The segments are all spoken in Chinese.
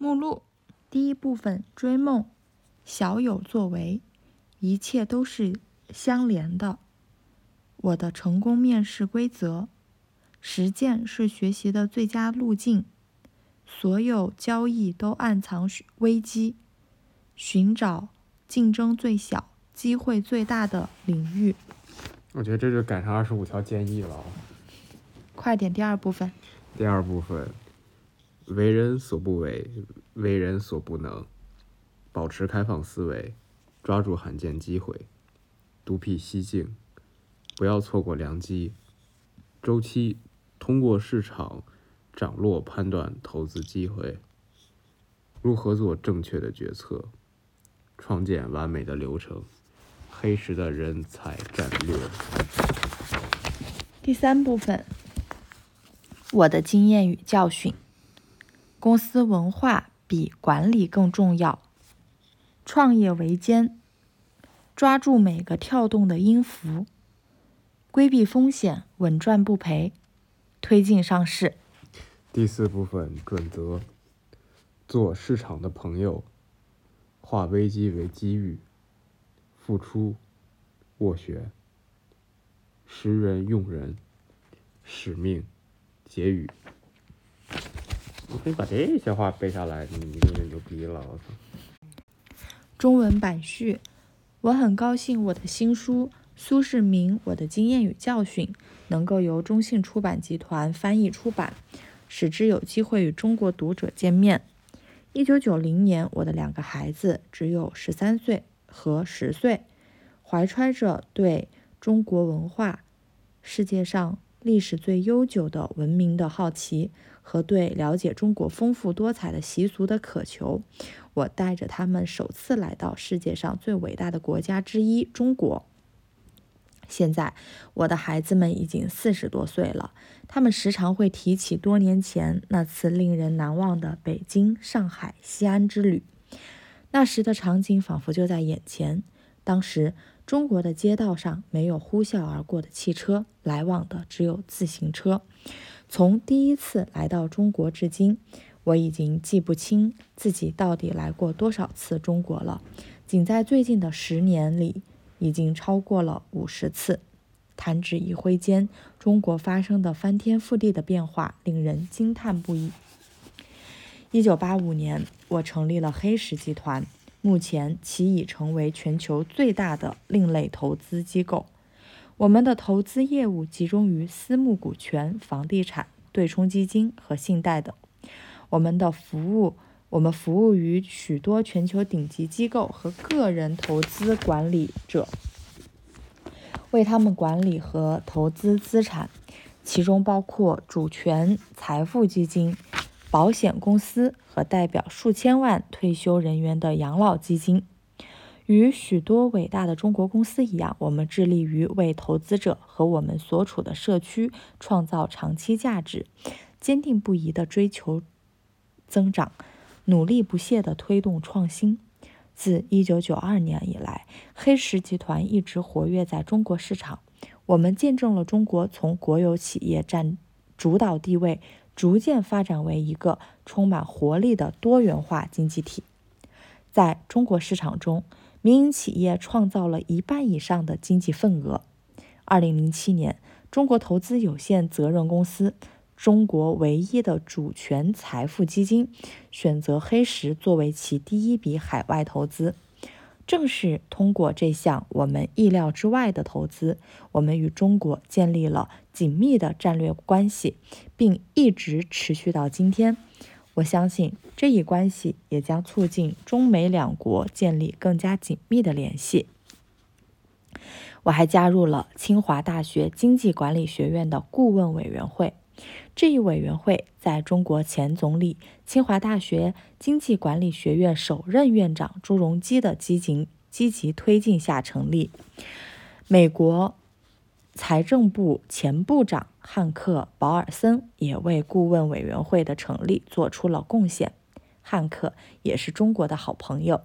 目录第一部分追梦，小有作为，一切都是相连的。我的成功面试规则：实践是学习的最佳路径。所有交易都暗藏危机，寻找竞争最小、机会最大的领域。我觉得这就赶上二十五条建议了。快点，第二部分。第二部分。为人所不为，为人所不能，保持开放思维，抓住罕见机会，独辟蹊径，不要错过良机。周期通过市场涨落判断投资机会。如何做正确的决策？创建完美的流程。黑石的人才战略。第三部分，我的经验与教训。公司文化比管理更重要。创业维艰，抓住每个跳动的音符，规避风险，稳赚不赔，推进上市。第四部分准则：做市场的朋友，化危机为机遇，付出斡旋，识人用人，使命结语。你可以把这些话背下来，你你就牛逼了！中文版序，我很高兴我的新书《苏世民：我的经验与教训》能够由中信出版集团翻译出版，使之有机会与中国读者见面。一九九零年，我的两个孩子只有十三岁和十岁，怀揣着对中国文化、世界上历史最悠久的文明的好奇。和对了解中国丰富多彩的习俗的渴求，我带着他们首次来到世界上最伟大的国家之一——中国。现在，我的孩子们已经四十多岁了，他们时常会提起多年前那次令人难忘的北京、上海、西安之旅。那时的场景仿佛就在眼前。当时，中国的街道上没有呼啸而过的汽车，来往的只有自行车。从第一次来到中国至今，我已经记不清自己到底来过多少次中国了。仅在最近的十年里，已经超过了五十次。弹指一挥间，中国发生的翻天覆地的变化令人惊叹不已。一九八五年，我成立了黑石集团，目前其已成为全球最大的另类投资机构。我们的投资业务集中于私募股权、房地产、对冲基金和信贷等。我们的服务，我们服务于许多全球顶级机构和个人投资管理者，为他们管理和投资资产，其中包括主权财富基金、保险公司和代表数千万退休人员的养老基金。与许多伟大的中国公司一样，我们致力于为投资者和我们所处的社区创造长期价值，坚定不移地追求增长，努力不懈地推动创新。自1992年以来，黑石集团一直活跃在中国市场。我们见证了中国从国有企业占主导地位，逐渐发展为一个充满活力的多元化经济体。在中国市场中，民营企业创造了一半以上的经济份额。二零零七年，中国投资有限责任公司——中国唯一的主权财富基金，选择黑石作为其第一笔海外投资。正是通过这项我们意料之外的投资，我们与中国建立了紧密的战略关系，并一直持续到今天。我相信这一关系也将促进中美两国建立更加紧密的联系。我还加入了清华大学经济管理学院的顾问委员会，这一委员会在中国前总理、清华大学经济管理学院首任院长朱镕基的积极积极推进下成立。美国。财政部前部长汉克·保尔森也为顾问委员会的成立做出了贡献。汉克也是中国的好朋友，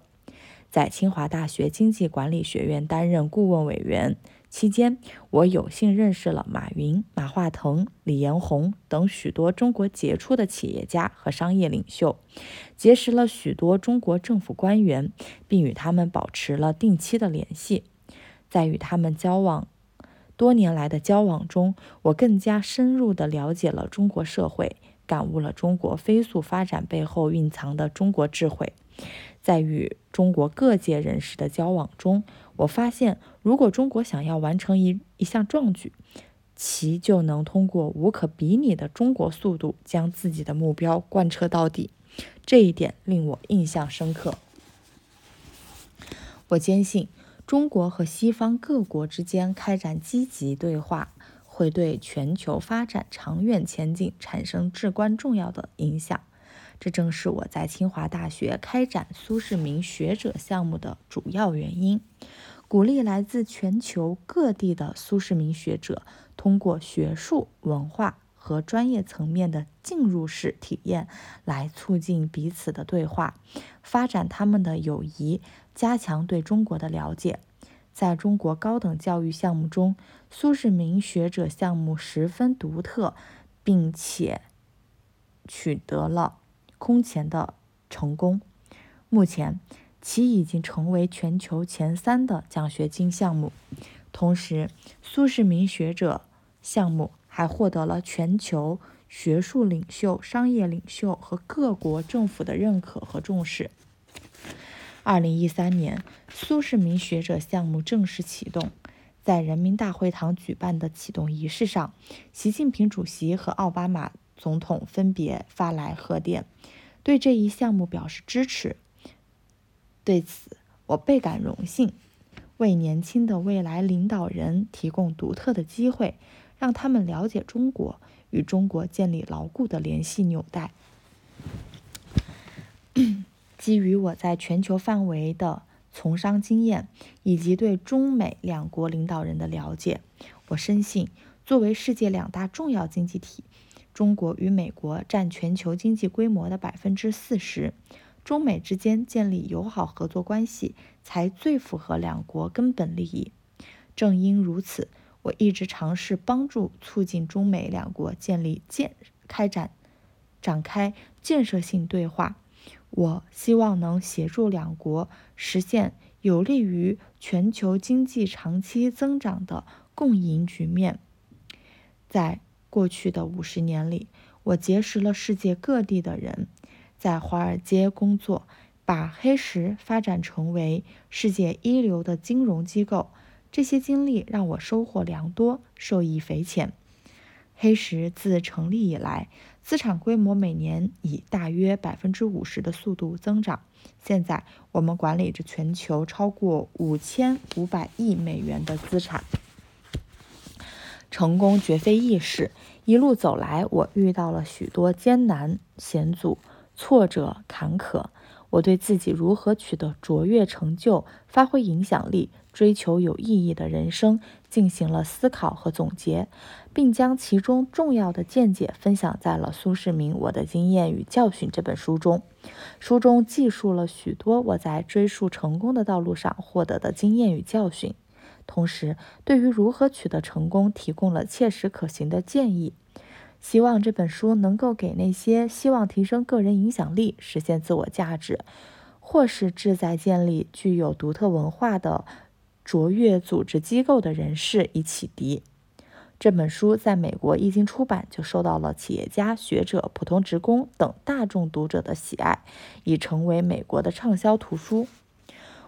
在清华大学经济管理学院担任顾问委员期间，我有幸认识了马云、马化腾、李彦宏等许多中国杰出的企业家和商业领袖，结识了许多中国政府官员，并与他们保持了定期的联系。在与他们交往多年来的交往中，我更加深入地了解了中国社会，感悟了中国飞速发展背后蕴藏的中国智慧。在与中国各界人士的交往中，我发现，如果中国想要完成一一项壮举，其就能通过无可比拟的中国速度，将自己的目标贯彻到底。这一点令我印象深刻。我坚信，中国和西方各国之间开展积极对话，会对全球发展长远前景产生至关重要的影响。这正是我在清华大学开展苏世民学者项目的主要原因。鼓励来自全球各地的苏世民学者，通过学术、文化和专业层面的进入式体验，来促进彼此的对话，发展他们的友谊，加强对中国的了解。在中国高等教育项目中，苏世民学者项目十分独特，并且取得了空前的成功。目前。其已经成为全球前三的奖学金项目，同时，苏世民学者项目还获得了全球学术领袖、商业领袖和各国政府的认可和重视。二零一三年，苏世民学者项目正式启动，在人民大会堂举办的启动仪式上，习近平主席和奥巴马总统分别发来贺电，对这一项目表示支持。对此，我倍感荣幸，为年轻的未来领导人提供独特的机会，让他们了解中国，与中国建立牢固的联系纽带。基于我在全球范围的从商经验，以及对中美两国领导人的了解，我深信，作为世界两大重要经济体，中国与美国占全球经济规模的百分之四十。中美之间建立友好合作关系，才最符合两国根本利益。正因如此，我一直尝试帮助促进中美两国建立建开展展开建设性对话。我希望能协助两国实现有利于全球经济长期增长的共赢局面。在过去的五十年里，我结识了世界各地的人。在华尔街工作，把黑石发展成为世界一流的金融机构。这些经历让我收获良多，受益匪浅。黑石自成立以来，资产规模每年以大约百分之五十的速度增长。现在，我们管理着全球超过五千五百亿美元的资产。成功绝非易事，一路走来，我遇到了许多艰难险阻。挫折坎坷，我对自己如何取得卓越成就、发挥影响力、追求有意义的人生进行了思考和总结，并将其中重要的见解分享在了苏世民《我的经验与教训》这本书中。书中记述了许多我在追溯成功的道路上获得的经验与教训，同时对于如何取得成功提供了切实可行的建议。希望这本书能够给那些希望提升个人影响力、实现自我价值，或是志在建立具有独特文化的卓越组织机构的人士以启迪。这本书在美国一经出版就受到了企业家、学者、普通职工等大众读者的喜爱，已成为美国的畅销图书。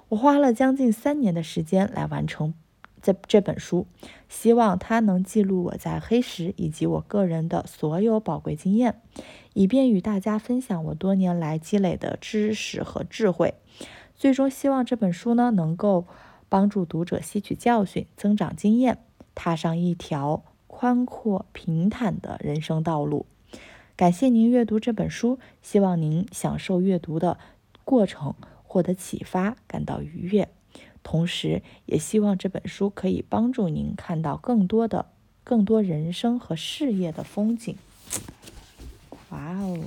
我花了将近三年的时间来完成。这这本书，希望它能记录我在黑石以及我个人的所有宝贵经验，以便与大家分享我多年来积累的知识和智慧。最终，希望这本书呢能够帮助读者吸取教训、增长经验，踏上一条宽阔平坦的人生道路。感谢您阅读这本书，希望您享受阅读的过程，获得启发，感到愉悦。同时，也希望这本书可以帮助您看到更多的、更多人生和事业的风景。哇哦！